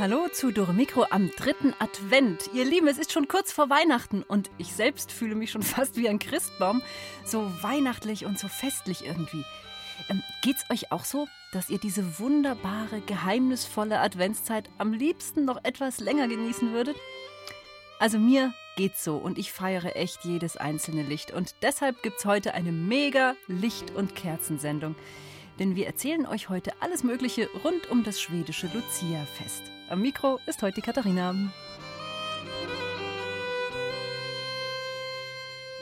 Hallo zu Dore Mikro am dritten Advent. Ihr Lieben, es ist schon kurz vor Weihnachten und ich selbst fühle mich schon fast wie ein Christbaum. So weihnachtlich und so festlich irgendwie. Ähm, geht's euch auch so, dass ihr diese wunderbare, geheimnisvolle Adventszeit am liebsten noch etwas länger genießen würdet? Also mir geht's so und ich feiere echt jedes einzelne Licht. Und deshalb gibt's heute eine mega Licht- und Kerzensendung. Denn wir erzählen euch heute alles Mögliche rund um das schwedische Lucia-Fest. Am Mikro ist heute die Katharina.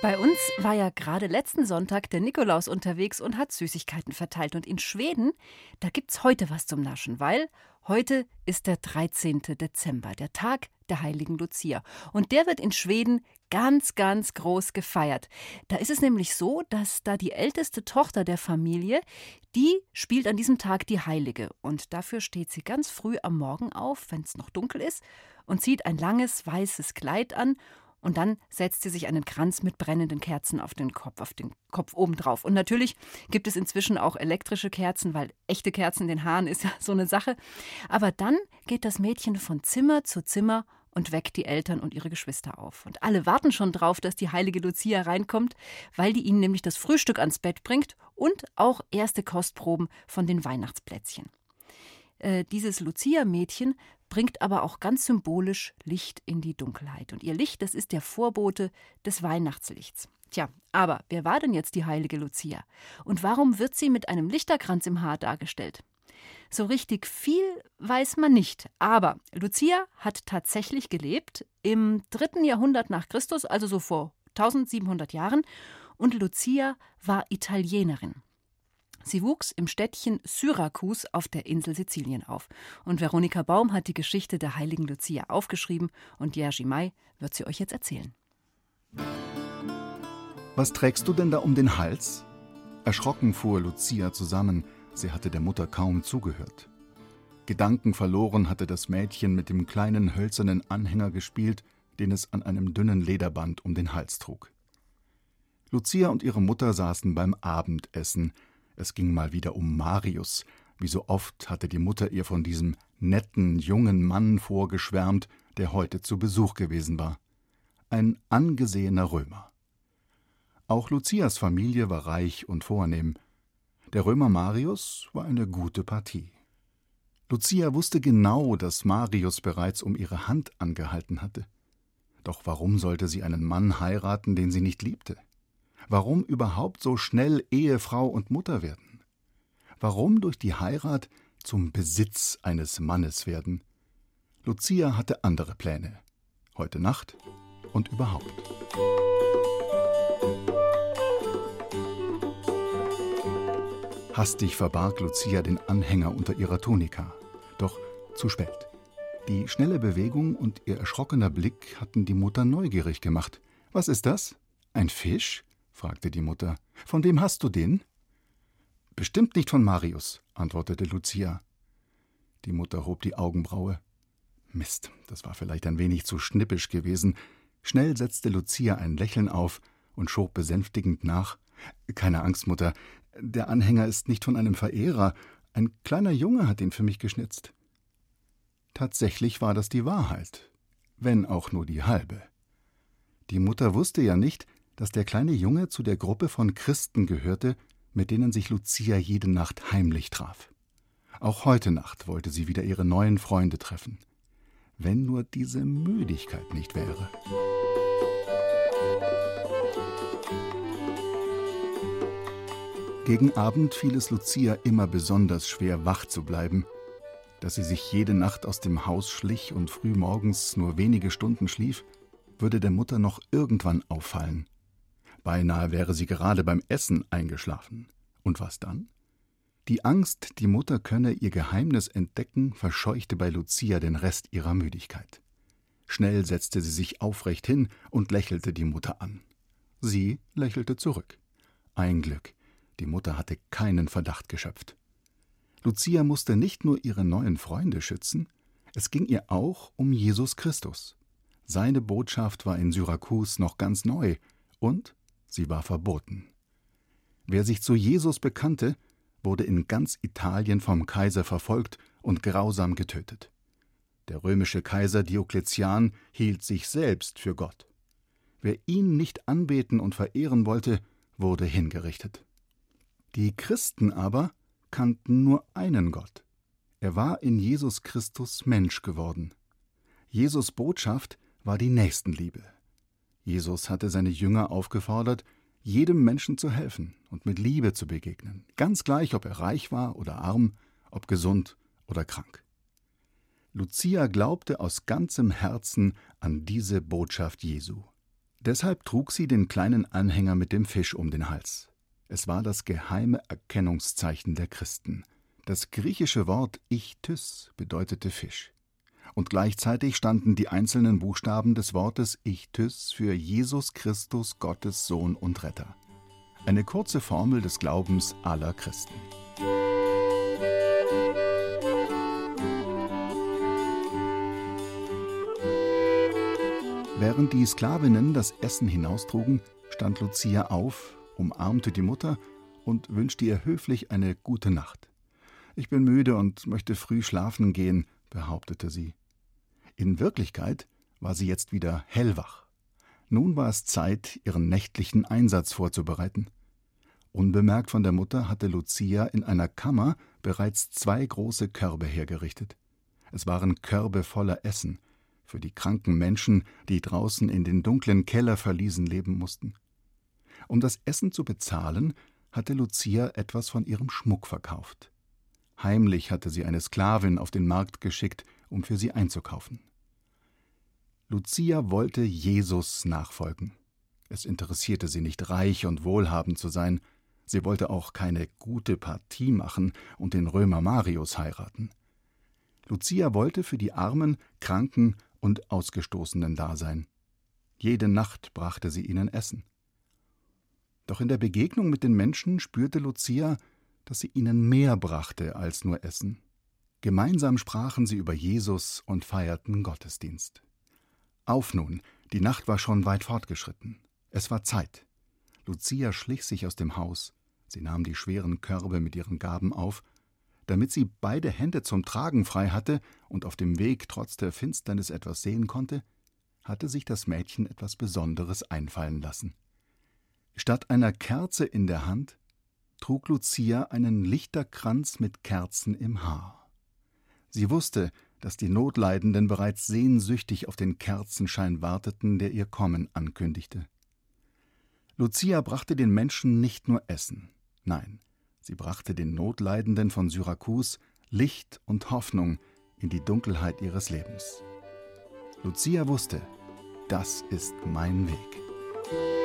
Bei uns war ja gerade letzten Sonntag der Nikolaus unterwegs und hat Süßigkeiten verteilt. Und in Schweden, da gibt's heute was zum Naschen, weil heute ist der 13. Dezember, der Tag der heiligen Lucia. Und der wird in Schweden ganz, ganz groß gefeiert. Da ist es nämlich so, dass da die älteste Tochter der Familie, die spielt an diesem Tag die Heilige. Und dafür steht sie ganz früh am Morgen auf, wenn es noch dunkel ist, und zieht ein langes weißes Kleid an und dann setzt sie sich einen Kranz mit brennenden Kerzen auf den Kopf, auf den Kopf obendrauf. Und natürlich gibt es inzwischen auch elektrische Kerzen, weil echte Kerzen in den Haaren ist ja so eine Sache. Aber dann geht das Mädchen von Zimmer zu Zimmer und weckt die Eltern und ihre Geschwister auf. Und alle warten schon drauf, dass die heilige Lucia reinkommt, weil die ihnen nämlich das Frühstück ans Bett bringt und auch erste Kostproben von den Weihnachtsplätzchen. Äh, dieses Lucia-Mädchen bringt aber auch ganz symbolisch Licht in die Dunkelheit. Und ihr Licht, das ist der Vorbote des Weihnachtslichts. Tja, aber wer war denn jetzt die heilige Lucia? Und warum wird sie mit einem Lichterkranz im Haar dargestellt? So richtig viel weiß man nicht, aber Lucia hat tatsächlich gelebt im dritten Jahrhundert nach Christus, also so vor 1700 Jahren, und Lucia war Italienerin. Sie wuchs im Städtchen Syrakus auf der Insel Sizilien auf. Und Veronika Baum hat die Geschichte der heiligen Lucia aufgeschrieben und Jerzy May wird sie euch jetzt erzählen. Was trägst du denn da um den Hals? Erschrocken fuhr Lucia zusammen. Sie hatte der Mutter kaum zugehört. Gedanken verloren hatte das Mädchen mit dem kleinen hölzernen Anhänger gespielt, den es an einem dünnen Lederband um den Hals trug. Lucia und ihre Mutter saßen beim Abendessen. Es ging mal wieder um Marius. Wie so oft hatte die Mutter ihr von diesem netten, jungen Mann vorgeschwärmt, der heute zu Besuch gewesen war. Ein angesehener Römer. Auch Lucias Familie war reich und vornehm. Der Römer Marius war eine gute Partie. Lucia wusste genau, dass Marius bereits um ihre Hand angehalten hatte. Doch warum sollte sie einen Mann heiraten, den sie nicht liebte? Warum überhaupt so schnell Ehefrau und Mutter werden? Warum durch die Heirat zum Besitz eines Mannes werden? Lucia hatte andere Pläne. Heute Nacht und überhaupt. Hastig verbarg Lucia den Anhänger unter ihrer Tunika. Doch zu spät. Die schnelle Bewegung und ihr erschrockener Blick hatten die Mutter neugierig gemacht. Was ist das? Ein Fisch? Fragte die Mutter. Von wem hast du den? Bestimmt nicht von Marius, antwortete Lucia. Die Mutter hob die Augenbraue. Mist, das war vielleicht ein wenig zu schnippisch gewesen. Schnell setzte Lucia ein Lächeln auf und schob besänftigend nach. Keine Angst, Mutter, der Anhänger ist nicht von einem Verehrer, ein kleiner Junge hat ihn für mich geschnitzt. Tatsächlich war das die Wahrheit, wenn auch nur die halbe. Die Mutter wusste ja nicht, dass der kleine Junge zu der Gruppe von Christen gehörte, mit denen sich Lucia jede Nacht heimlich traf. Auch heute Nacht wollte sie wieder ihre neuen Freunde treffen. Wenn nur diese Müdigkeit nicht wäre. Gegen Abend fiel es Lucia immer besonders schwer, wach zu bleiben. Dass sie sich jede Nacht aus dem Haus schlich und frühmorgens nur wenige Stunden schlief, würde der Mutter noch irgendwann auffallen. Beinahe wäre sie gerade beim Essen eingeschlafen. Und was dann? Die Angst, die Mutter könne ihr Geheimnis entdecken, verscheuchte bei Lucia den Rest ihrer Müdigkeit. Schnell setzte sie sich aufrecht hin und lächelte die Mutter an. Sie lächelte zurück. Ein Glück, die Mutter hatte keinen Verdacht geschöpft. Lucia musste nicht nur ihre neuen Freunde schützen, es ging ihr auch um Jesus Christus. Seine Botschaft war in Syrakus noch ganz neu und sie war verboten. Wer sich zu Jesus bekannte, wurde in ganz Italien vom Kaiser verfolgt und grausam getötet. Der römische Kaiser Diokletian hielt sich selbst für Gott. Wer ihn nicht anbeten und verehren wollte, wurde hingerichtet. Die Christen aber kannten nur einen Gott. Er war in Jesus Christus Mensch geworden. Jesus Botschaft war die Nächstenliebe. Jesus hatte seine Jünger aufgefordert, jedem Menschen zu helfen und mit Liebe zu begegnen, ganz gleich, ob er reich war oder arm, ob gesund oder krank. Lucia glaubte aus ganzem Herzen an diese Botschaft Jesu. Deshalb trug sie den kleinen Anhänger mit dem Fisch um den Hals. Es war das geheime Erkennungszeichen der Christen. Das griechische Wort Ichtys bedeutete Fisch. Und gleichzeitig standen die einzelnen Buchstaben des Wortes Ichtys für Jesus Christus, Gottes Sohn und Retter. Eine kurze Formel des Glaubens aller Christen. Während die Sklavinnen das Essen hinaustrugen, stand Lucia auf, umarmte die Mutter und wünschte ihr höflich eine gute Nacht. Ich bin müde und möchte früh schlafen gehen, behauptete sie. In Wirklichkeit war sie jetzt wieder hellwach. Nun war es Zeit, ihren nächtlichen Einsatz vorzubereiten. Unbemerkt von der Mutter hatte Lucia in einer Kammer bereits zwei große Körbe hergerichtet. Es waren Körbe voller Essen, für die kranken Menschen, die draußen in den dunklen Kellerverliesen leben mussten. Um das Essen zu bezahlen, hatte Lucia etwas von ihrem Schmuck verkauft. Heimlich hatte sie eine Sklavin auf den Markt geschickt, um für sie einzukaufen. Lucia wollte Jesus nachfolgen. Es interessierte sie nicht, reich und wohlhabend zu sein. Sie wollte auch keine gute Partie machen und den Römer Marius heiraten. Lucia wollte für die Armen, Kranken und Ausgestoßenen da sein. Jede Nacht brachte sie ihnen Essen. Doch in der Begegnung mit den Menschen spürte Lucia, dass sie ihnen mehr brachte als nur Essen. Gemeinsam sprachen sie über Jesus und feierten Gottesdienst. Auf nun, die Nacht war schon weit fortgeschritten. Es war Zeit. Lucia schlich sich aus dem Haus. Sie nahm die schweren Körbe mit ihren Gaben auf. Damit sie beide Hände zum Tragen frei hatte und auf dem Weg trotz der Finsternis etwas sehen konnte, hatte sich das Mädchen etwas Besonderes einfallen lassen. Statt einer Kerze in der Hand trug Lucia einen Lichterkranz mit Kerzen im Haar. Sie wusste, dass die Notleidenden bereits sehnsüchtig auf den Kerzenschein warteten, der ihr Kommen ankündigte. Lucia brachte den Menschen nicht nur Essen, nein, sie brachte den Notleidenden von Syrakus Licht und Hoffnung in die Dunkelheit ihres Lebens. Lucia wusste, das ist mein Weg.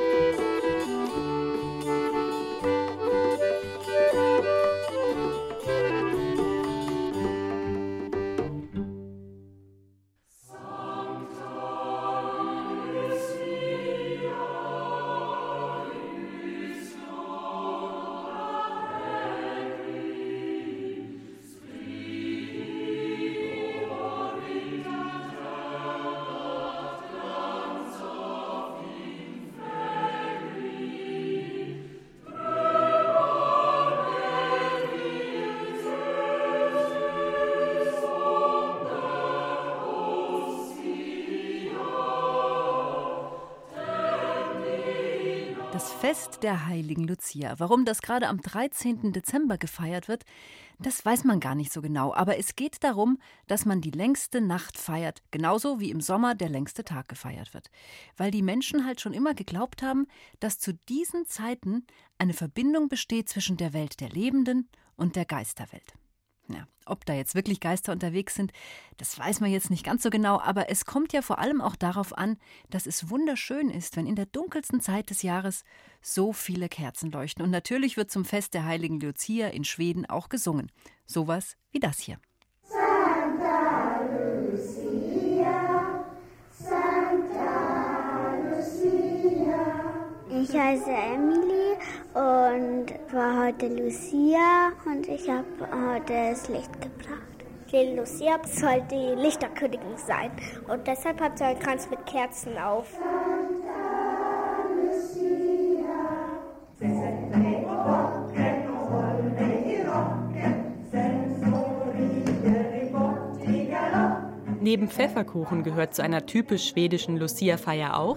Fest der heiligen Lucia. Warum das gerade am 13. Dezember gefeiert wird, das weiß man gar nicht so genau. Aber es geht darum, dass man die längste Nacht feiert, genauso wie im Sommer der längste Tag gefeiert wird. Weil die Menschen halt schon immer geglaubt haben, dass zu diesen Zeiten eine Verbindung besteht zwischen der Welt der Lebenden und der Geisterwelt. Ja, ob da jetzt wirklich Geister unterwegs sind, das weiß man jetzt nicht ganz so genau, aber es kommt ja vor allem auch darauf an, dass es wunderschön ist, wenn in der dunkelsten Zeit des Jahres so viele Kerzen leuchten. Und natürlich wird zum Fest der heiligen Lucia in Schweden auch gesungen. Sowas wie das hier. Santa Lucia, Santa Lucia. Ich heiße Emily und war heute Lucia und ich habe heute das Licht gebracht. Die Lucia soll die Lichterkönigin sein und deshalb hat sie einen Kranz mit Kerzen auf. Neben Pfefferkuchen gehört zu einer typisch schwedischen Lucia-Feier auch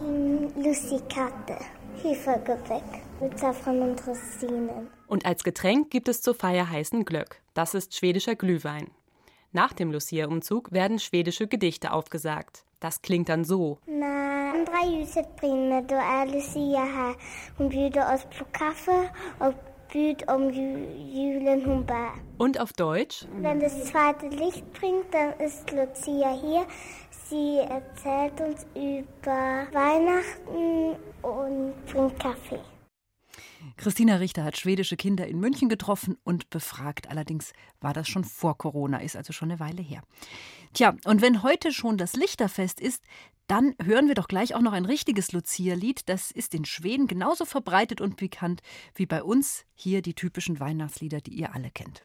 Lucia-Karte, Hefergebäck mit Safran und Rosinen. Und als Getränk gibt es zur Feier heißen Glöck. Das ist schwedischer Glühwein. Nach dem Lucia-Umzug werden schwedische Gedichte aufgesagt. Das klingt dann so. Andra ljuset brinner då är Lucia här. Hon bjuder oss på kaffe och bud om julen hon bär. Und auf Deutsch? Wenn das zweite Licht bringt, dann ist Lucia hier. Sie erzählt uns über Weihnachten und bringt Kaffee. Christina Richter hat schwedische Kinder in München getroffen und befragt. Allerdings war das schon vor Corona, ist also schon eine Weile her. Tja, und wenn heute schon das Lichterfest ist, dann hören wir doch gleich auch noch ein richtiges Lucia-Lied. Das ist in Schweden genauso verbreitet und bekannt wie bei uns hier die typischen Weihnachtslieder, die ihr alle kennt.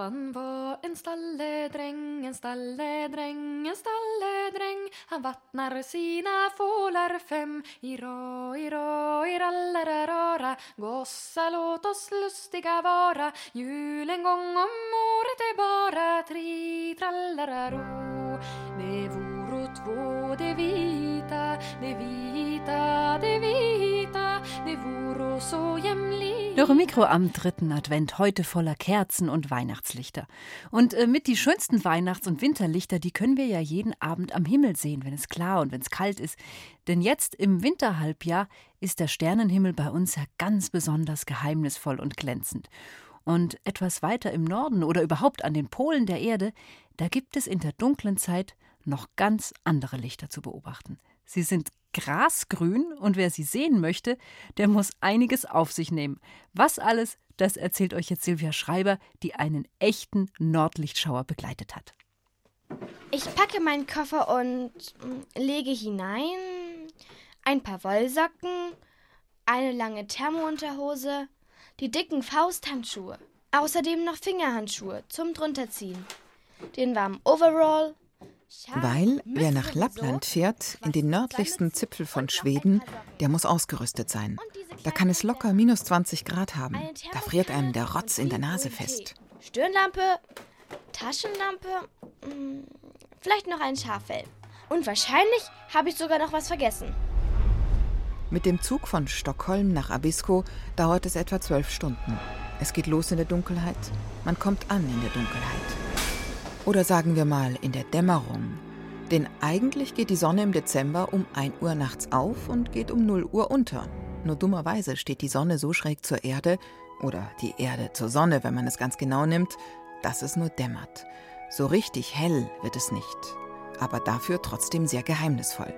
Han var en stalledräng, en stalledräng, en stalledräng. Han vattnar sina fålar fem i rå, i rå, i rallararara. Gossa, låt oss lustiga vara. Jul en gång om året är bara tri, trallararo. Det vore två, det vita, det vita, det vita. Det voro så jämlikt. Dürre Mikro am dritten Advent, heute voller Kerzen und Weihnachtslichter. Und äh, mit die schönsten Weihnachts- und Winterlichter, die können wir ja jeden Abend am Himmel sehen, wenn es klar und wenn es kalt ist. Denn jetzt im Winterhalbjahr ist der Sternenhimmel bei uns ja ganz besonders geheimnisvoll und glänzend. Und etwas weiter im Norden oder überhaupt an den Polen der Erde, da gibt es in der dunklen Zeit noch ganz andere Lichter zu beobachten. Sie sind grasgrün und wer sie sehen möchte, der muss einiges auf sich nehmen. Was alles, das erzählt euch jetzt Silvia Schreiber, die einen echten Nordlichtschauer begleitet hat. Ich packe meinen Koffer und mm, lege hinein ein paar Wollsocken, eine lange Thermounterhose, die dicken Fausthandschuhe, außerdem noch Fingerhandschuhe zum drunterziehen, den warmen Overall, Weil wer nach Lappland fährt, in den nördlichsten Zipfel von Schweden, der muss ausgerüstet sein. Da kann es locker minus 20 Grad haben. Da friert einem der Rotz in der Nase fest. Stirnlampe, Taschenlampe, mm, vielleicht noch ein Schaffell. Und wahrscheinlich habe ich sogar noch was vergessen. Mit dem Zug von Stockholm nach Abisko dauert es etwa zwölf Stunden. Es geht los in der Dunkelheit. Man kommt an in der Dunkelheit. Oder sagen wir mal in der Dämmerung. Denn eigentlich geht die Sonne im Dezember um 1 Uhr nachts auf und geht um 0 Uhr unter. Nur dummerweise steht die Sonne so schräg zur Erde, oder die Erde zur Sonne, wenn man es ganz genau nimmt, dass es nur dämmert. So richtig hell wird es nicht. Aber dafür trotzdem sehr geheimnisvoll.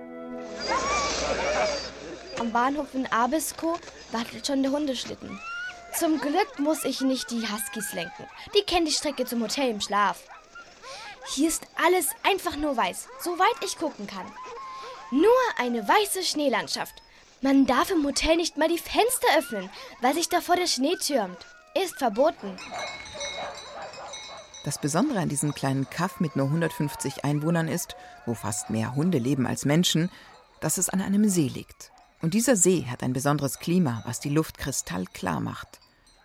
Am Bahnhof in Abisko wartet schon der Hundeschlitten. Zum Glück muss ich nicht die Huskies lenken. Die kennen die Strecke zum Hotel im Schlaf. Hier ist alles einfach nur weiß, soweit ich gucken kann. Nur eine weiße Schneelandschaft. Man darf im Hotel nicht mal die Fenster öffnen, weil sich davor der Schnee türmt. Ist verboten. Das Besondere an diesem kleinen Kaff mit nur 150 Einwohnern ist, wo fast mehr Hunde leben als Menschen, dass es an einem See liegt. Und dieser See hat ein besonderes Klima, was die Luft kristallklar macht.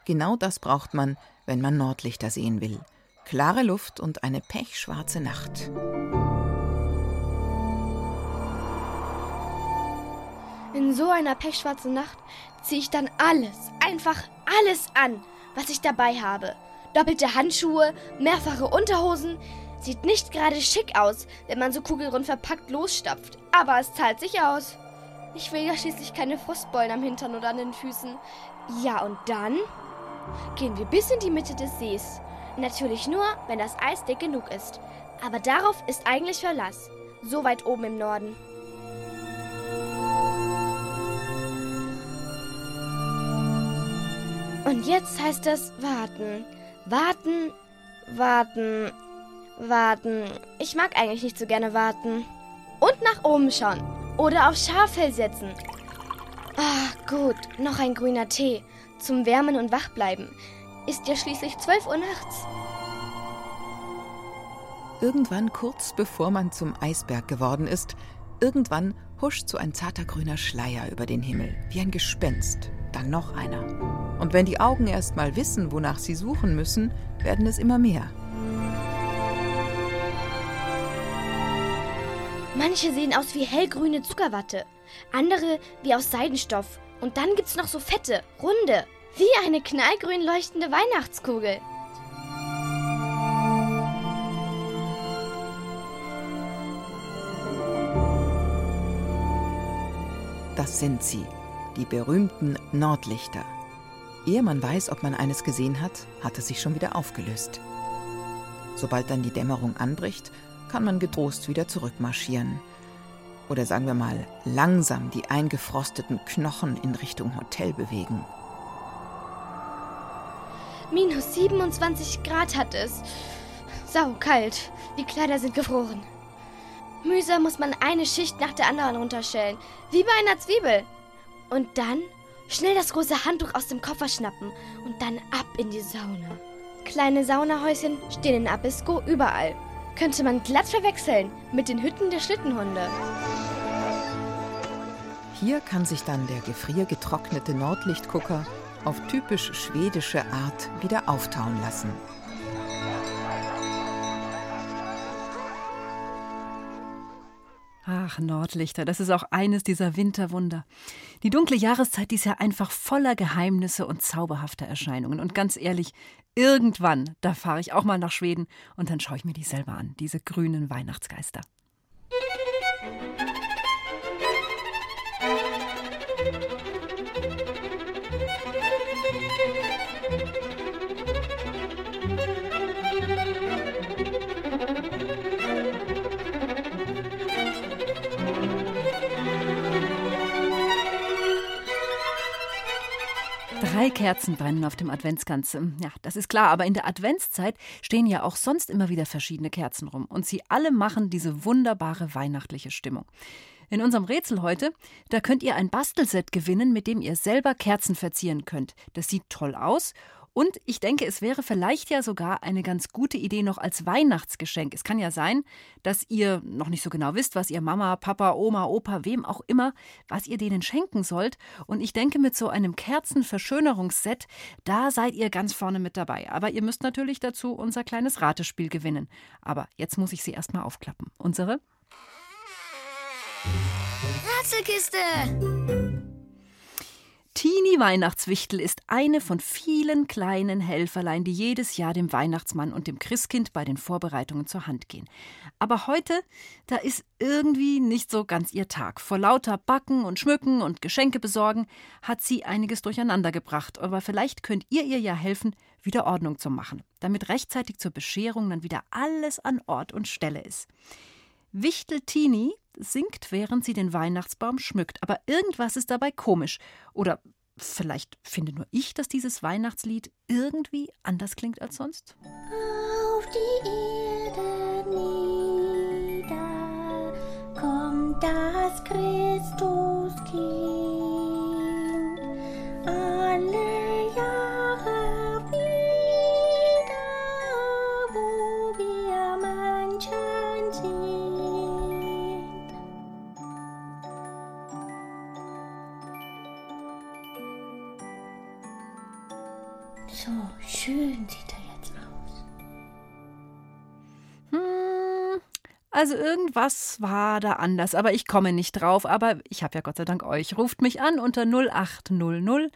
Genau das braucht man, wenn man Nordlichter sehen will. Klare Luft und eine pechschwarze Nacht. In so einer pechschwarzen Nacht ziehe ich dann alles, einfach alles an, was ich dabei habe. Doppelte Handschuhe, mehrfache Unterhosen. Sieht nicht gerade schick aus, wenn man so kugelrund verpackt losstapft. Aber es zahlt sich aus. Ich will ja schließlich keine Frostbeulen am Hintern oder an den Füßen. Ja, und dann gehen wir bis in die Mitte des Sees. Natürlich nur, wenn das Eis dick genug ist. Aber darauf ist eigentlich Verlass. So weit oben im Norden. Und jetzt heißt es warten. Warten, warten, warten. Ich mag eigentlich nicht so gerne warten. Und nach oben schauen. Oder auf Schaffell setzen. Ah, gut, noch ein grüner Tee. Zum Wärmen und Wachbleiben. Ist ja schließlich 12 Uhr nachts. Irgendwann, kurz bevor man zum Eisberg geworden ist, irgendwann huscht so ein zarter grüner Schleier über den Himmel, wie ein Gespenst. Dann noch einer. Und wenn die Augen erst mal wissen, wonach sie suchen müssen, werden es immer mehr. Manche sehen aus wie hellgrüne Zuckerwatte, andere wie aus Seidenstoff. Und dann gibt's noch so fette, runde, wie eine knallgrün leuchtende Weihnachtskugel. Das sind sie, die berühmten Nordlichter. Ehe man weiß, ob man eines gesehen hat, hat es sich schon wieder aufgelöst. Sobald dann die Dämmerung anbricht, kann man getrost wieder zurückmarschieren. Oder sagen wir mal, langsam die eingefrosteten Knochen in Richtung Hotel bewegen. Minus 27 Grad hat es. Saukalt. Die Kleider sind gefroren. Mühsam muss man eine Schicht nach der anderen runterschellen. Wie bei einer Zwiebel. Und dann schnell das große Handtuch aus dem Koffer schnappen und dann ab in die Sauna. Kleine Saunahäuschen stehen in Abisko überall. Könnte man glatt verwechseln mit den Hütten der Schlittenhunde. Hier kann sich dann der gefriergetrocknete Nordlichtgucker auf typisch schwedische Art wieder auftauen lassen. Ach, Nordlichter, das ist auch eines dieser Winterwunder. Die dunkle Jahreszeit, die ist ja einfach voller Geheimnisse und zauberhafter Erscheinungen. Und ganz ehrlich, irgendwann, da fahre ich auch mal nach Schweden und dann schaue ich mir die selber an, diese grünen Weihnachtsgeister. Drei Kerzen brennen auf dem Adventskranz. Ja, das ist klar, aber in der Adventszeit stehen ja auch sonst immer wieder verschiedene Kerzen rum. Und sie alle machen diese wunderbare weihnachtliche Stimmung. In unserem Rätsel heute, da könnt ihr ein Bastelset gewinnen, mit dem ihr selber Kerzen verzieren könnt. Das sieht toll aus und ich denke, es wäre vielleicht ja sogar eine ganz gute Idee noch als Weihnachtsgeschenk. Es kann ja sein, dass ihr noch nicht so genau wisst, was ihr Mama, Papa, Oma, Opa, wem auch immer, was ihr denen schenken sollt. Und ich denke, mit so einem Kerzenverschönerungsset, da seid ihr ganz vorne mit dabei. Aber ihr müsst natürlich dazu unser kleines Ratespiel gewinnen. Aber jetzt muss ich sie erstmal aufklappen. Unsere Ratzelkiste! Tini Weihnachtswichtel ist eine von vielen kleinen Helferlein, die jedes Jahr dem Weihnachtsmann und dem Christkind bei den Vorbereitungen zur Hand gehen. Aber heute, da ist irgendwie nicht so ganz ihr Tag. Vor lauter Backen und Schmücken und Geschenke besorgen hat sie einiges durcheinander gebracht. Aber vielleicht könnt ihr ihr ja helfen, wieder Ordnung zu machen, damit rechtzeitig zur Bescherung dann wieder alles an Ort und Stelle ist. Wichtel Tini singt, während sie den Weihnachtsbaum schmückt. Aber irgendwas ist dabei komisch. Oder vielleicht finde nur ich, dass dieses Weihnachtslied irgendwie anders klingt als sonst. Auf die Erde nieder kommt das Christuskind. Also irgendwas war da anders, aber ich komme nicht drauf. Aber ich habe ja Gott sei Dank euch. Ruft mich an unter 0800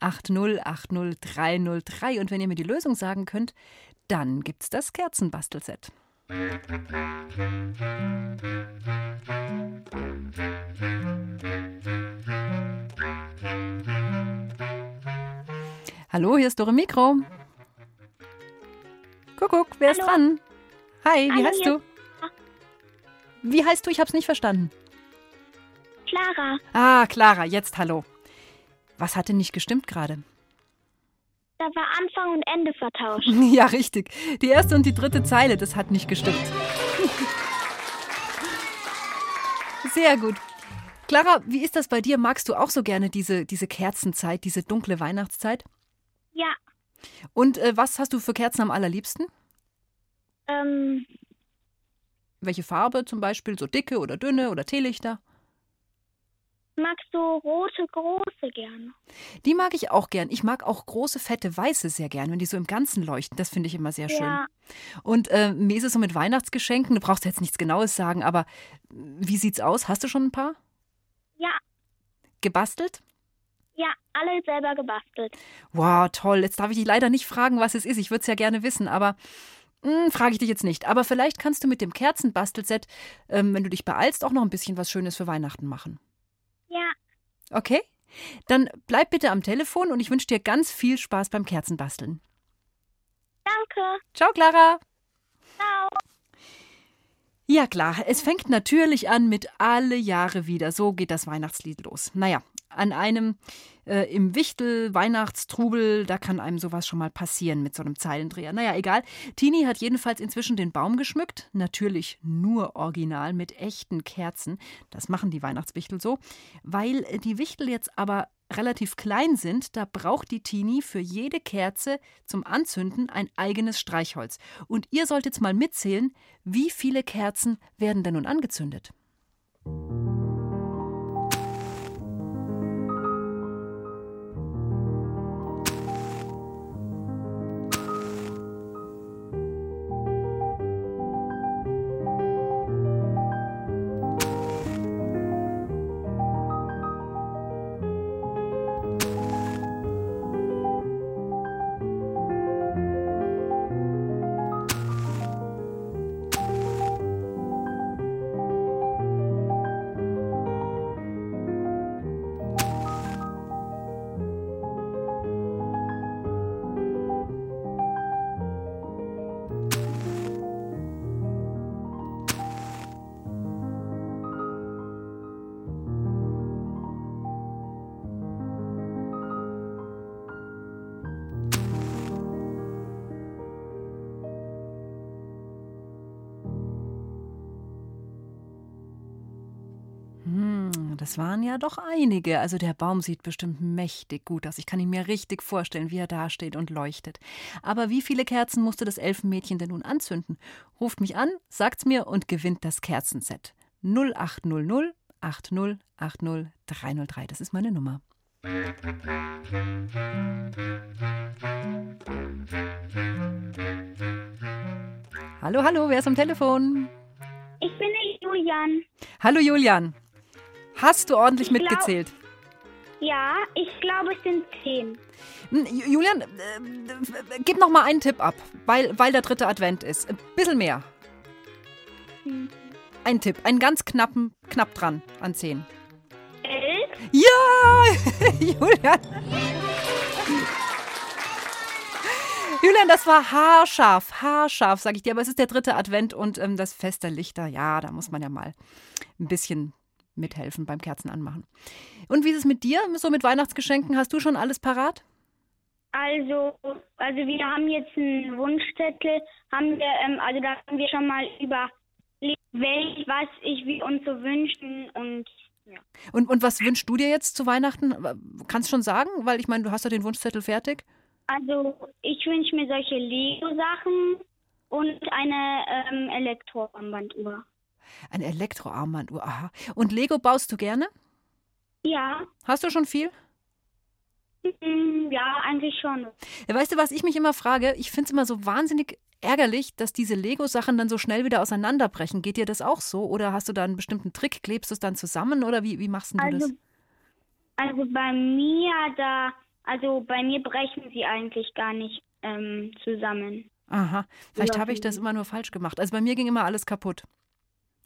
8080303 und wenn ihr mir die Lösung sagen könnt, dann gibt's das Kerzenbastelset. Hallo, hier ist Dore Mikro. Kuckuck, wer ist Hallo. dran? Hi, wie Hallo, heißt du? Wie heißt du? Ich hab's nicht verstanden. Clara, Ah, Clara, jetzt hallo. Was hatte nicht gestimmt gerade? da war Anfang und Ende vertauscht. Ja, richtig. Die erste und die dritte Zeile, das hat nicht gestimmt. Sehr gut. Clara, wie ist das bei dir? Magst du auch so gerne diese, diese Kerzenzeit, diese dunkle Weihnachtszeit? Ja. Und äh, was hast du für Kerzen am allerliebsten? Ähm, Welche Farbe zum Beispiel? So dicke oder dünne oder Teelichter? magst du rote, große gerne? Die mag ich auch gern. Ich mag auch große, fette, weiße sehr gern, wenn die so im Ganzen leuchten. Das finde ich immer sehr schön. Ja. Und äh, wie ist es so mit Weihnachtsgeschenken? Du brauchst jetzt nichts Genaues sagen, aber wie sieht's aus? Hast du schon ein paar? Ja. Gebastelt? Ja, alle selber gebastelt. Wow, toll. Jetzt darf ich dich leider nicht fragen, was es ist. Ich würde es ja gerne wissen, aber hm, frage ich dich jetzt nicht. Aber vielleicht kannst du mit dem Kerzenbastelset, ähm, wenn du dich beeilst, auch noch ein bisschen was Schönes für Weihnachten machen. Ja. Okay? Dann bleib bitte am Telefon und ich wünsche dir ganz viel Spaß beim Kerzenbasteln. Danke. Ciao, Clara. Ciao. Ja klar, es fängt natürlich an mit alle Jahre wieder. So geht das Weihnachtslied los. Naja, an einem äh, im Wichtel Weihnachtstrubel, da kann einem sowas schon mal passieren mit so einem Zeilendreher. Naja, egal. Tini hat jedenfalls inzwischen den Baum geschmückt. Natürlich nur original mit echten Kerzen. Das machen die Weihnachtswichtel so. Weil die Wichtel jetzt aber relativ klein sind, da braucht die Tini für jede Kerze zum Anzünden ein eigenes Streichholz. Und ihr sollt jetzt mal mitzählen, wie viele Kerzen werden denn nun angezündet? Das waren ja doch einige. Also der Baum sieht bestimmt mächtig gut aus. Ich kann ihn mir richtig vorstellen, wie er da steht und leuchtet. Aber wie viele Kerzen musste das Elfenmädchen denn nun anzünden? Ruft mich an, sagt's mir und gewinnt das Kerzenset. 0800 80 80 303. Das ist meine Nummer. Hallo, hallo, wer ist am Telefon? Ich bin der Julian. Hallo Julian. Hast du ordentlich Ich mitgezählt? Ja, ich glaube, es sind zehn. Ju- Julian, äh, gib noch mal einen Tipp ab, weil, weil der dritte Advent ist. Ein bisschen mehr. Hm. Ein Tipp, einen ganz knappen, knapp dran an 10. Elf? Ja! Julian! Julian, das war haarscharf, haarscharf, sag ich dir. Aber es ist der dritte Advent und ähm, das Fest der Lichter. Ja, da muss man ja mal ein bisschen mithelfen beim Kerzen anmachen. Und wie ist es mit dir, so mit Weihnachtsgeschenken? Hast du schon alles parat? Also, also wir haben jetzt einen Wunschzettel, haben wir, ähm, also da haben wir schon mal überlegt, welch, was ich wir uns so wünschen und Und, und was wünschst du dir jetzt zu Weihnachten? Kannst schon sagen? Weil ich meine, du hast ja den Wunschzettel fertig. also ich wünsche mir solche Lego-Sachen und eine ähm, Elektroarmbanduhr. Ein Elektroarmbanduhr, aha. Und Lego baust du gerne? Ja, Hast du schon viel? ja, eigentlich schon. Weißt du, was ich mich immer frage? Ich finde es immer so wahnsinnig ärgerlich, dass diese Lego-Sachen dann so schnell wieder auseinanderbrechen. Geht dir das auch so? Oder hast du da einen bestimmten Trick? Klebst du es dann zusammen? Oder wie, wie machst du Also, das? also bei mir da, also bei mir brechen sie eigentlich gar nicht ähm, zusammen. Aha, vielleicht habe ich das immer nur falsch gemacht. Also bei mir ging immer alles kaputt.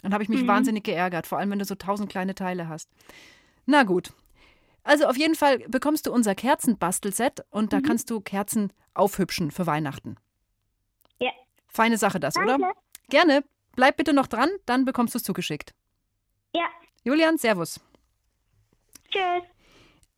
Dann habe ich mich Mhm. wahnsinnig geärgert, vor allem wenn du so tausend kleine Teile hast. Na gut. Also auf jeden Fall bekommst du unser Kerzenbastelset und da Mhm. kannst du Kerzen aufhübschen für Weihnachten. Ja. Feine Sache das, oder? Danke. Gerne. Bleib bitte noch dran, dann bekommst du es zugeschickt. Ja, Julian, Servus. tschüss.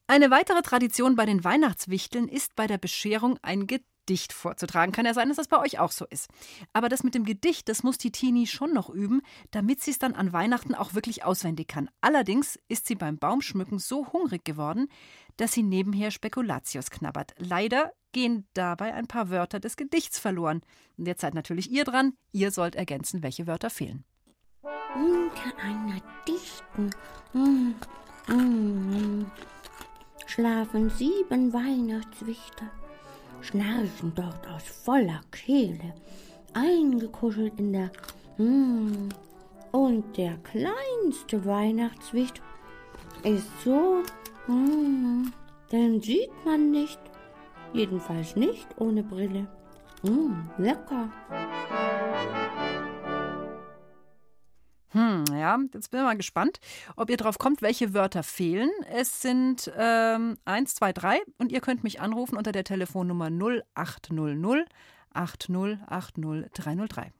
Eine weitere Tradition bei den Weihnachtswichteln ist bei der Bescherung ein Gedicht Gedicht vorzutragen. Kann ja sein, dass das bei euch auch so ist. Aber das mit dem Gedicht, das muss die Tini schon noch üben, damit sie es dann an Weihnachten auch wirklich auswendig kann. Allerdings ist sie beim Baumschmücken so hungrig geworden, dass sie nebenher Spekulatius knabbert. Leider gehen dabei ein paar Wörter des Gedichts verloren. Und jetzt seid natürlich ihr dran. Ihr sollt ergänzen, welche Wörter fehlen. Unter einer dichten mm, mm, schlafen sieben Weihnachtswichter, schnarchen dort aus voller Kehle, eingekuschelt in der mm, und der kleinste Weihnachtswicht ist so, mm, den sieht man nicht, jedenfalls nicht ohne Brille. Mm, lecker. Hm, ja, jetzt bin ich mal gespannt, ob ihr drauf kommt, welche Wörter fehlen. Es sind ähm, 1, 2, 3 und ihr könnt mich anrufen unter der Telefonnummer 0800 8080 303.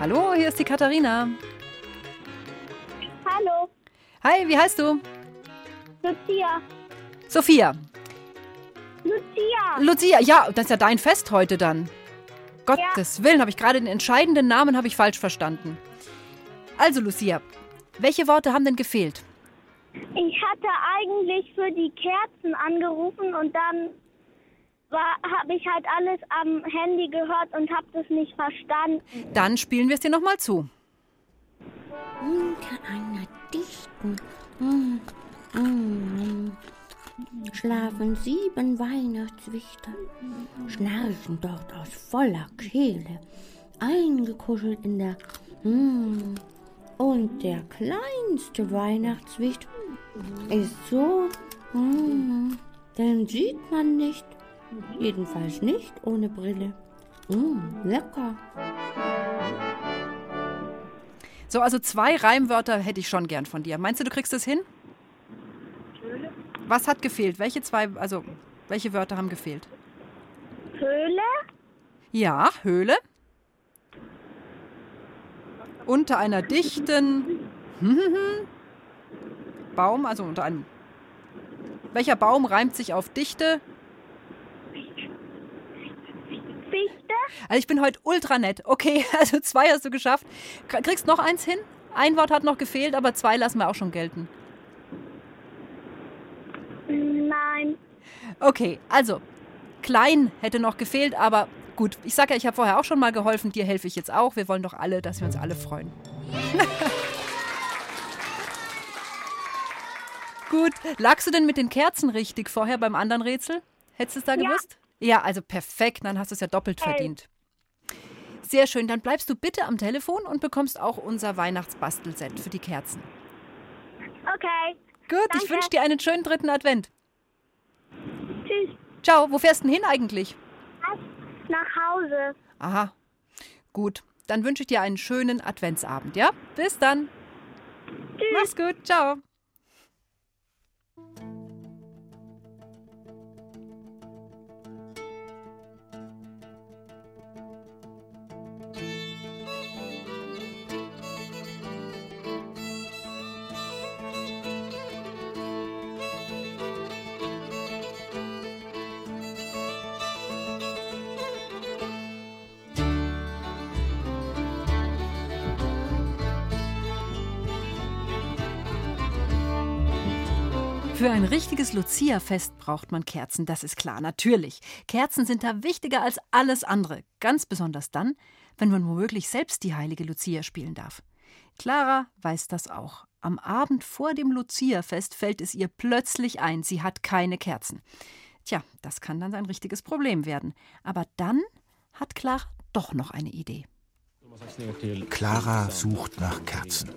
Hallo, hier ist die Katharina. Hallo, Hi, wie heißt du? Lucia. Sophia. Lucia. Lucia, ja, das ist ja dein Fest heute dann. Gottes Willen, habe ich gerade den entscheidenden Namen habe ich falsch verstanden. Also Lucia, welche Worte haben denn gefehlt? Ich hatte eigentlich für die Kerzen angerufen und dann habe ich halt alles am Handy gehört und habe das nicht verstanden. Dann spielen wir es dir nochmal zu. Unter einer dichten mm, mm, schlafen sieben Weihnachtswichter, schnarchen dort aus voller Kehle, eingekuschelt in der mm, und der kleinste Weihnachtswicht ist so, mm, den sieht man nicht, jedenfalls nicht ohne Brille. Mm, lecker. So, also zwei Reimwörter hätte ich schon gern von dir. Meinst du, du kriegst es hin? Was hat gefehlt? Welche zwei, also welche Wörter haben gefehlt? Höhle, Ja, Höhle. Unter einer dichten Baum, also unter einem. Welcher Baum reimt sich auf dichte? Fichte, Also ich bin heute ultra nett. Okay, also zwei hast du geschafft. Kriegst noch eins hin? Ein Wort hat noch gefehlt, aber zwei lassen wir auch schon gelten. nein. Okay, also klein hätte noch gefehlt, aber gut. Ich sage ja, ich habe vorher auch schon mal geholfen. Dir helfe ich jetzt auch. Wir wollen doch alle, dass wir uns alle freuen. gut. Lagst du denn mit den Kerzen richtig vorher beim anderen Rätsel? Hättest du es da gewusst? Ja, also perfekt. Dann hast du es ja doppelt verdient. Sehr schön. Dann bleibst du bitte am Telefon und bekommst auch unser Weihnachtsbastelset für die Kerzen. Okay, Gut, ich Danke. wünsche dir einen schönen dritten Advent. tschüss. Ciao, wo fährst du denn hin eigentlich? Nach Hause. Aha, gut. Dann wünsche ich dir einen schönen Adventsabend, ja? Bis dann. Mach's gut, ciao. Für ein richtiges Lucia-Fest braucht man Kerzen, das ist klar, natürlich. Kerzen sind da wichtiger als alles andere, ganz besonders dann, wenn man womöglich selbst die heilige Lucia spielen darf. Clara weiß das auch. Am Abend vor dem Lucia-Fest fällt es ihr plötzlich ein, sie hat keine Kerzen. Tja, das kann dann ein richtiges Problem werden. Aber dann hat Clara doch noch eine Idee. Clara sucht nach Kerzen.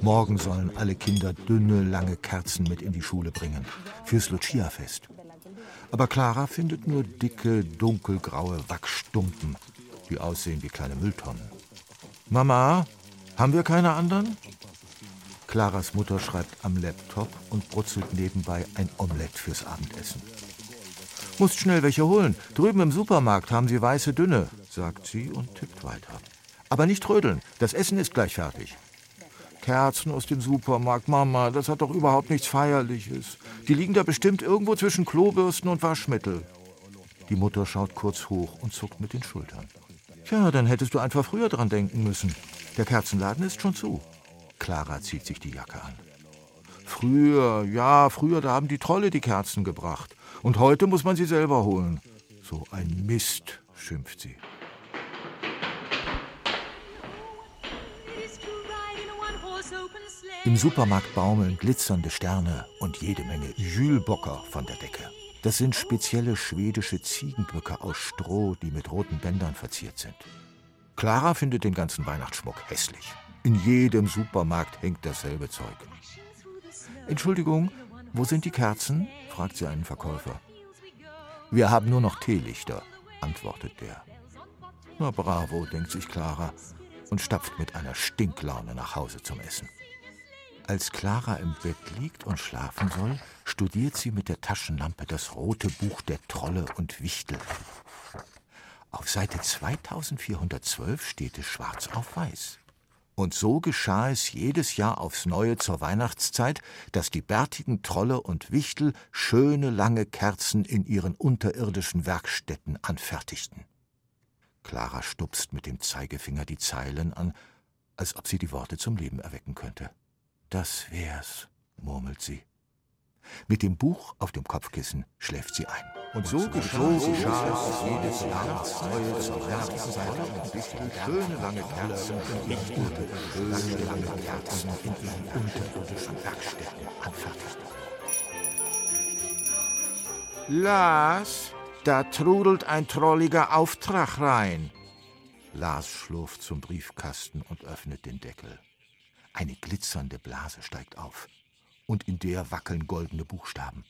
Morgen sollen alle Kinder dünne, lange Kerzen mit in die Schule bringen. Fürs Lucia-Fest. Aber Clara findet nur dicke, dunkelgraue Wachsstumpen, die aussehen wie kleine Mülltonnen. Mama, haben wir keine anderen? Claras Mutter schreibt am Laptop und brutzelt nebenbei ein Omelett fürs Abendessen. Musst schnell welche holen. Drüben im Supermarkt haben sie weiße Dünne, sagt sie und tippt weiter. Aber nicht trödeln, das Essen ist gleich fertig. Kerzen aus dem Supermarkt, Mama, das hat doch überhaupt nichts Feierliches. Die liegen da bestimmt irgendwo zwischen Klobürsten und Waschmittel. Die Mutter schaut kurz hoch und zuckt mit den Schultern. Tja, dann hättest du einfach früher dran denken müssen. Der Kerzenladen ist schon zu. Clara zieht sich die Jacke an. Früher, ja, früher, da haben die Trolle die Kerzen gebracht. Und heute muss man sie selber holen. So ein Mist, schimpft sie. Im Supermarkt baumeln glitzernde Sterne und jede Menge Jülbocker von der Decke. Das sind spezielle schwedische Ziegenböcke aus Stroh, die mit roten Bändern verziert sind. Clara findet den ganzen Weihnachtsschmuck hässlich. In jedem Supermarkt hängt dasselbe Zeug. Entschuldigung, wo sind die Kerzen? fragt sie einen Verkäufer. Wir haben nur noch Teelichter, antwortet der. Na bravo, denkt sich Clara und stapft mit einer Stinklaune nach Hause zum Essen. Als Clara im Bett liegt und schlafen soll, studiert sie mit der Taschenlampe das rote Buch der Trolle und Wichtel. Auf Seite 2412 steht es schwarz auf weiß. Und so geschah es jedes Jahr aufs Neue zur Weihnachtszeit, dass die bärtigen Trolle und Wichtel schöne lange Kerzen in ihren unterirdischen Werkstätten anfertigten. Clara stupst mit dem Zeigefinger die Zeilen an, als ob sie die Worte zum Leben erwecken könnte. Das wär's, murmelt sie. Mit dem Buch auf dem Kopfkissen schläft sie ein. Und so geschah es jedes Jahr aufs Neue zur Weihnachtszeit und bis die schöne lange Kerzen in ihren schöne lange Kerzen in ihren unterirdischen Werkstätten anfertigten. Lars, da trudelt ein trolliger Auftrag rein. Lars schlurft zum Briefkasten und öffnet den Deckel. Eine glitzernde Blase steigt auf, und in der wackeln goldene Buchstaben.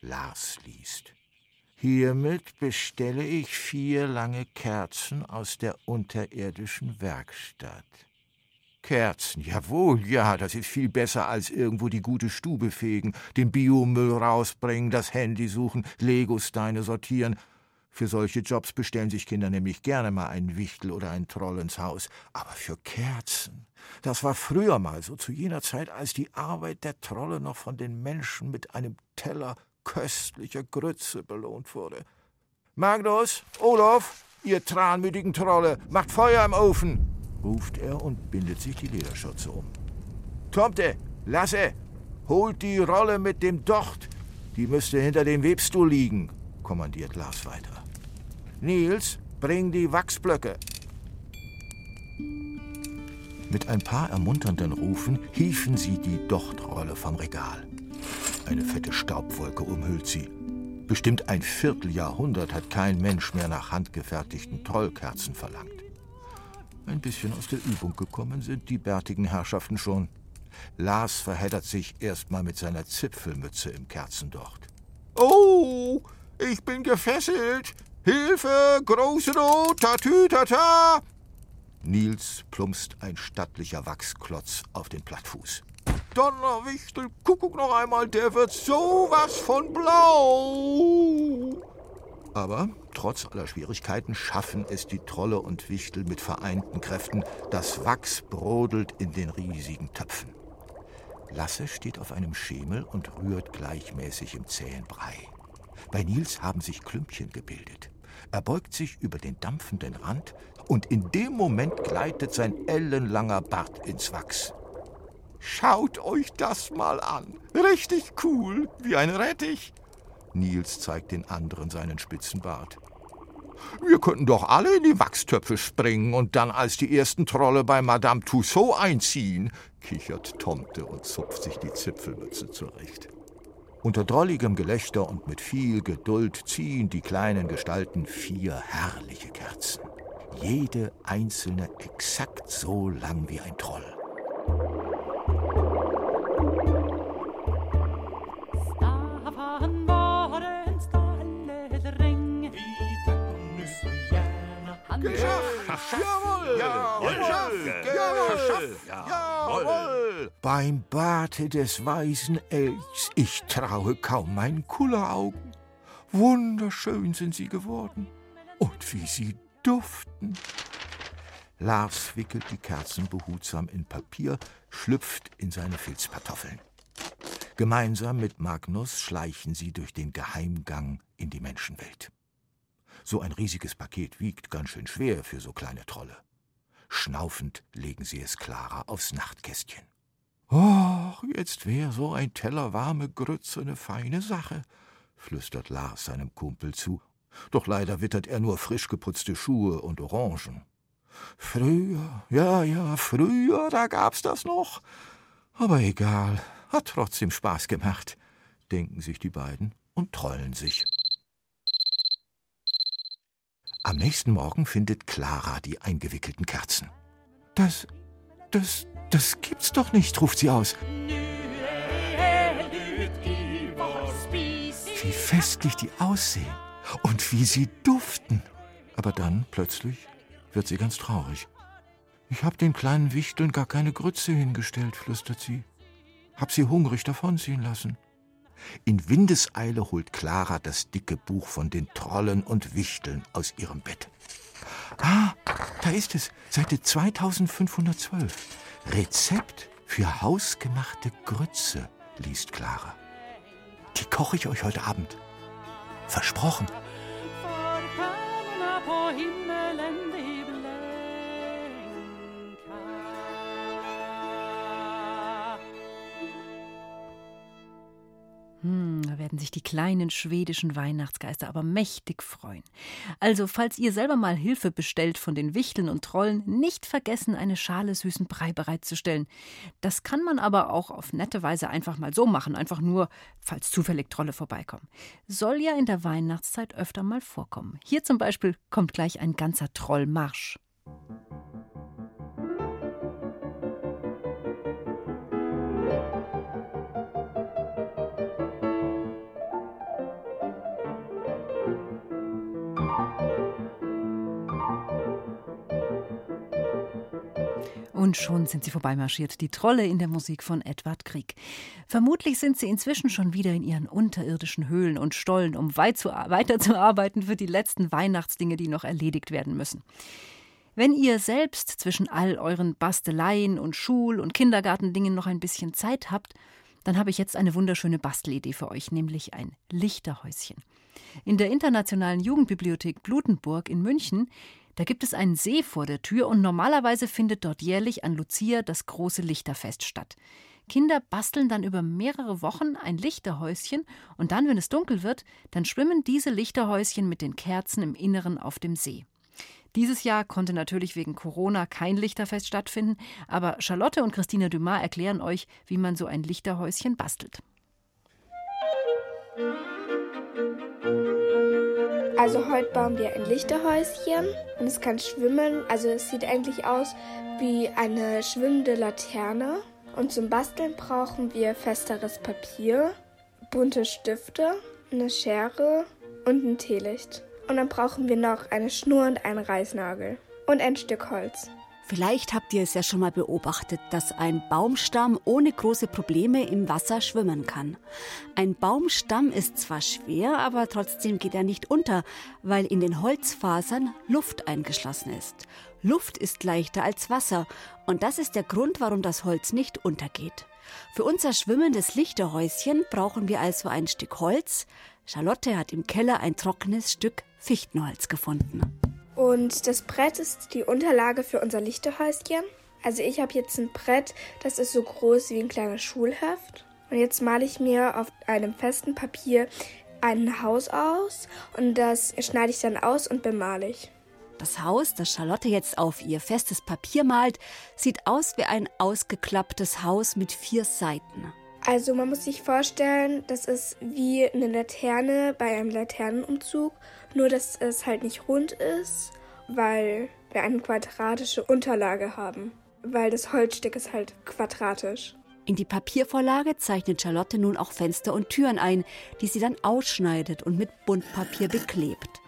Lars liest. Hiermit bestelle ich vier lange Kerzen aus der unterirdischen Werkstatt. Kerzen, jawohl, ja, das ist viel besser als irgendwo die gute Stube fegen, den Biomüll rausbringen, das Handy suchen, Legosteine sortieren für solche Jobs bestellen sich Kinder nämlich gerne mal einen Wichtel oder einen Troll ins Haus. Aber für Kerzen, das war früher mal so, zu jener Zeit, als die Arbeit der Trolle noch von den Menschen mit einem Teller köstlicher Grütze belohnt wurde. Magnus, Olaf, ihr tranmütigen Trolle, macht Feuer im Ofen, ruft er und bindet sich die Lederschürze um. Tomte, Lasse, holt die Rolle mit dem Docht, die müsste hinter dem Webstuhl liegen, kommandiert Lars weiter. Nils, bring die Wachsblöcke. Mit ein paar ermunternden Rufen hieven sie die Dochtrolle vom Regal. Eine fette Staubwolke umhüllt sie. Bestimmt ein Vierteljahrhundert hat kein Mensch mehr nach handgefertigten Trollkerzen verlangt. Ein bisschen aus der Übung gekommen sind die bärtigen Herrschaften schon. Lars verheddert sich erstmal mit seiner Zipfelmütze im Kerzendocht. Oh, ich bin gefesselt, Hilfe, große Not, tatü, tata! Nils plumpst ein stattlicher Wachsklotz auf den Plattfuß. Donnerwichtel, Kuckuck noch einmal, der wird sowas von blau! Aber trotz aller Schwierigkeiten schaffen es die Trolle und Wichtel mit vereinten Kräften. Das Wachs brodelt in den riesigen Töpfen. Lasse steht auf einem Schemel und rührt gleichmäßig im zähen Brei. Bei Nils haben sich Klümpchen gebildet. Er beugt sich über den dampfenden Rand und in dem Moment gleitet sein ellenlanger Bart ins Wachs. Schaut euch das mal an. Richtig cool, wie ein Rettich. Nils zeigt den anderen seinen spitzen Bart. Wir könnten doch alle in die Wachstöpfe springen und dann als die ersten Trolle bei Madame Tussaud einziehen, kichert Tomte und zupft sich die Zipfelmütze zurecht. Unter drolligem Gelächter und mit viel Geduld ziehen die kleinen Gestalten vier herrliche Kerzen. Jede einzelne exakt so lang wie ein Troll. Geschafft! Jawohl! Jawohl! Jawohl! Jawohl! Beim Bate des weisen Elchs, ich traue kaum meinen Kulleraugen. Wunderschön sind sie geworden. Und wie sie duften. Lars wickelt die Kerzen behutsam in Papier, schlüpft in seine Filzpantoffeln. Gemeinsam mit Magnus schleichen sie durch den Geheimgang in die Menschenwelt. So ein riesiges Paket wiegt ganz schön schwer für so kleine Trolle. Schnaufend legen sie es Clara aufs Nachtkästchen. Och, jetzt wär so ein Teller warme Grütze eine feine Sache, flüstert Lars seinem Kumpel zu. Doch leider wittert er nur frisch geputzte Schuhe und Orangen. Früher, ja, ja, früher, da gab's das noch. Aber egal, hat trotzdem Spaß gemacht, denken sich die beiden und trollen sich. Am nächsten Morgen findet Clara die eingewickelten Kerzen. Das, das, das gibt's doch nicht, ruft sie aus. Wie festlich die aussehen und wie sie duften. Aber dann, plötzlich, wird sie ganz traurig. Ich hab den kleinen Wichteln gar keine Grütze hingestellt, flüstert sie. Hab sie hungrig davonziehen lassen. In Windeseile holt Clara das dicke Buch von den Trollen und Wichteln aus ihrem Bett. Ah, da ist es, Seite 2512. Rezept für hausgemachte Grütze, liest Clara. Die koche ich euch heute Abend. Versprochen. Hm, da werden sich die kleinen schwedischen Weihnachtsgeister aber mächtig freuen. Also, falls ihr selber mal Hilfe bestellt von den Wichteln und Trollen, nicht vergessen, eine Schale süßen Brei bereitzustellen. Das kann man aber auch auf nette Weise einfach mal so machen, einfach nur, falls zufällig Trolle vorbeikommen. Soll ja in der Weihnachtszeit öfter mal vorkommen. Hier zum Beispiel kommt gleich ein ganzer Trollmarsch. Und schon sind sie vorbeimarschiert, die Trolle in der Musik von Edward Krieg. Vermutlich sind sie inzwischen schon wieder in ihren unterirdischen Höhlen und Stollen, um weit zu, weiterzuarbeiten für die letzten Weihnachtsdinge, die noch erledigt werden müssen. Wenn ihr selbst zwischen all euren Basteleien und Schul- und Kindergartendingen noch ein bisschen Zeit habt, dann habe ich jetzt eine wunderschöne Bastelidee für euch, nämlich ein Lichterhäuschen. In der Internationalen Jugendbibliothek Blutenburg in München da gibt es einen See vor der Tür und normalerweise findet dort jährlich an Lucia das große Lichterfest statt. Kinder basteln dann über mehrere Wochen ein Lichterhäuschen und dann, wenn es dunkel wird, dann schwimmen diese Lichterhäuschen mit den Kerzen im Inneren auf dem See. Dieses Jahr konnte natürlich wegen Corona kein Lichterfest stattfinden, aber Charlotte und Christina Dumas erklären euch, wie man so ein Lichterhäuschen bastelt. Also heute bauen wir ein Lichterhäuschen und es kann schwimmen. Also es sieht eigentlich aus wie eine schwimmende Laterne. Und zum Basteln brauchen wir festeres Papier, bunte Stifte, eine Schere und ein Teelicht. Und dann brauchen wir noch eine Schnur und einen Reißnagel und ein Stück Holz. Vielleicht habt ihr es ja schon mal beobachtet, dass ein Baumstamm ohne große Probleme im Wasser schwimmen kann. Ein Baumstamm ist zwar schwer, aber trotzdem geht er nicht unter, weil in den Holzfasern Luft eingeschlossen ist. Luft ist leichter als Wasser und das ist der Grund, warum das Holz nicht untergeht. Für unser schwimmendes Lichterhäuschen brauchen wir also ein Stück Holz. Charlotte hat im Keller ein trockenes Stück Fichtenholz gefunden. Und das Brett ist die Unterlage für unser Lichterhäuschen. Also ich habe jetzt ein Brett, das ist so groß wie ein kleines Schulheft. Und jetzt male ich mir auf einem festen Papier ein Haus aus und das schneide ich dann aus und bemale ich. Das Haus, das Charlotte jetzt auf ihr festes Papier malt, sieht aus wie ein ausgeklapptes Haus mit vier Seiten. Also man muss sich vorstellen, das ist wie eine Laterne bei einem Laternenumzug, nur dass es halt nicht rund ist, weil wir eine quadratische Unterlage haben, weil das Holzstück ist halt quadratisch. In die Papiervorlage zeichnet Charlotte nun auch Fenster und Türen ein, die sie dann ausschneidet und mit Buntpapier beklebt.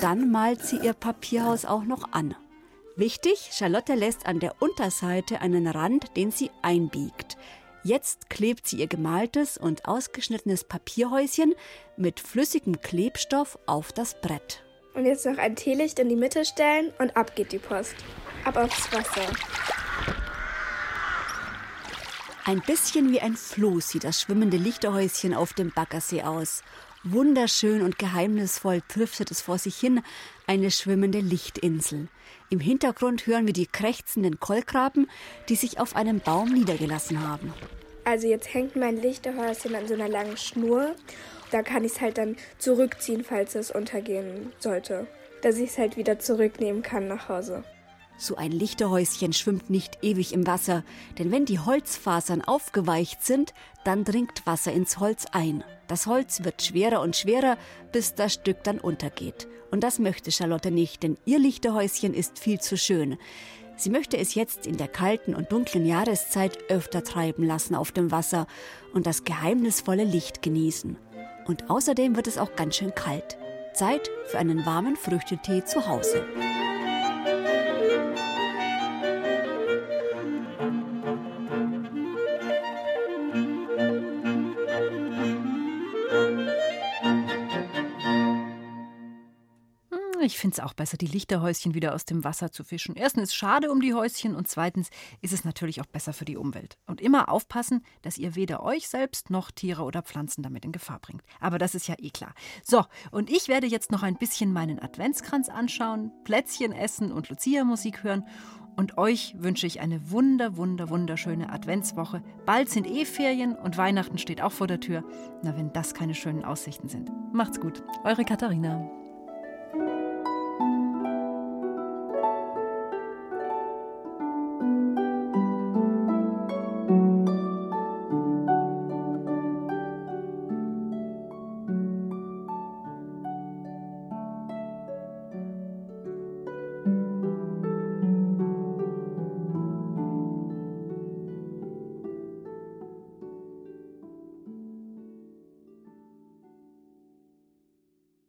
Dann malt sie ihr Papierhaus auch noch an. Wichtig, Charlotte lässt an der Unterseite einen Rand, den sie einbiegt. Jetzt klebt sie ihr gemaltes und ausgeschnittenes Papierhäuschen mit flüssigem Klebstoff auf das Brett. Und jetzt noch ein Teelicht in die Mitte stellen und ab geht die Post. Ab aufs Wasser. Ein bisschen wie ein Floh sieht das schwimmende Lichterhäuschen auf dem Baggersee aus. Wunderschön und geheimnisvoll driftet es vor sich hin, eine schwimmende Lichtinsel. Im Hintergrund hören wir die krächzenden Kolkraben, die sich auf einem Baum niedergelassen haben. Also jetzt hängt mein Lichterhäuschen an so einer langen Schnur. Da kann ich es halt dann zurückziehen, falls es untergehen sollte. Dass ich es halt wieder zurücknehmen kann nach Hause. So ein Lichterhäuschen schwimmt nicht ewig im Wasser, denn wenn die Holzfasern aufgeweicht sind, dann dringt Wasser ins Holz ein. Das Holz wird schwerer und schwerer, bis das Stück dann untergeht. Und das möchte Charlotte nicht, denn ihr Lichterhäuschen ist viel zu schön. Sie möchte es jetzt in der kalten und dunklen Jahreszeit öfter treiben lassen auf dem Wasser und das geheimnisvolle Licht genießen. Und außerdem wird es auch ganz schön kalt. Zeit für einen warmen Früchtetee zu Hause. Finde es auch besser, die Lichterhäuschen wieder aus dem Wasser zu fischen. Erstens ist es schade um die Häuschen und zweitens ist es natürlich auch besser für die Umwelt. Und immer aufpassen, dass ihr weder euch selbst noch Tiere oder Pflanzen damit in Gefahr bringt. Aber das ist ja eh klar. So, und ich werde jetzt noch ein bisschen meinen Adventskranz anschauen, Plätzchen essen und Lucia-Musik hören. Und euch wünsche ich eine wunder, wunder, wunderschöne Adventswoche. Bald sind eh Ferien und Weihnachten steht auch vor der Tür. Na, wenn das keine schönen Aussichten sind. Macht's gut. Eure Katharina.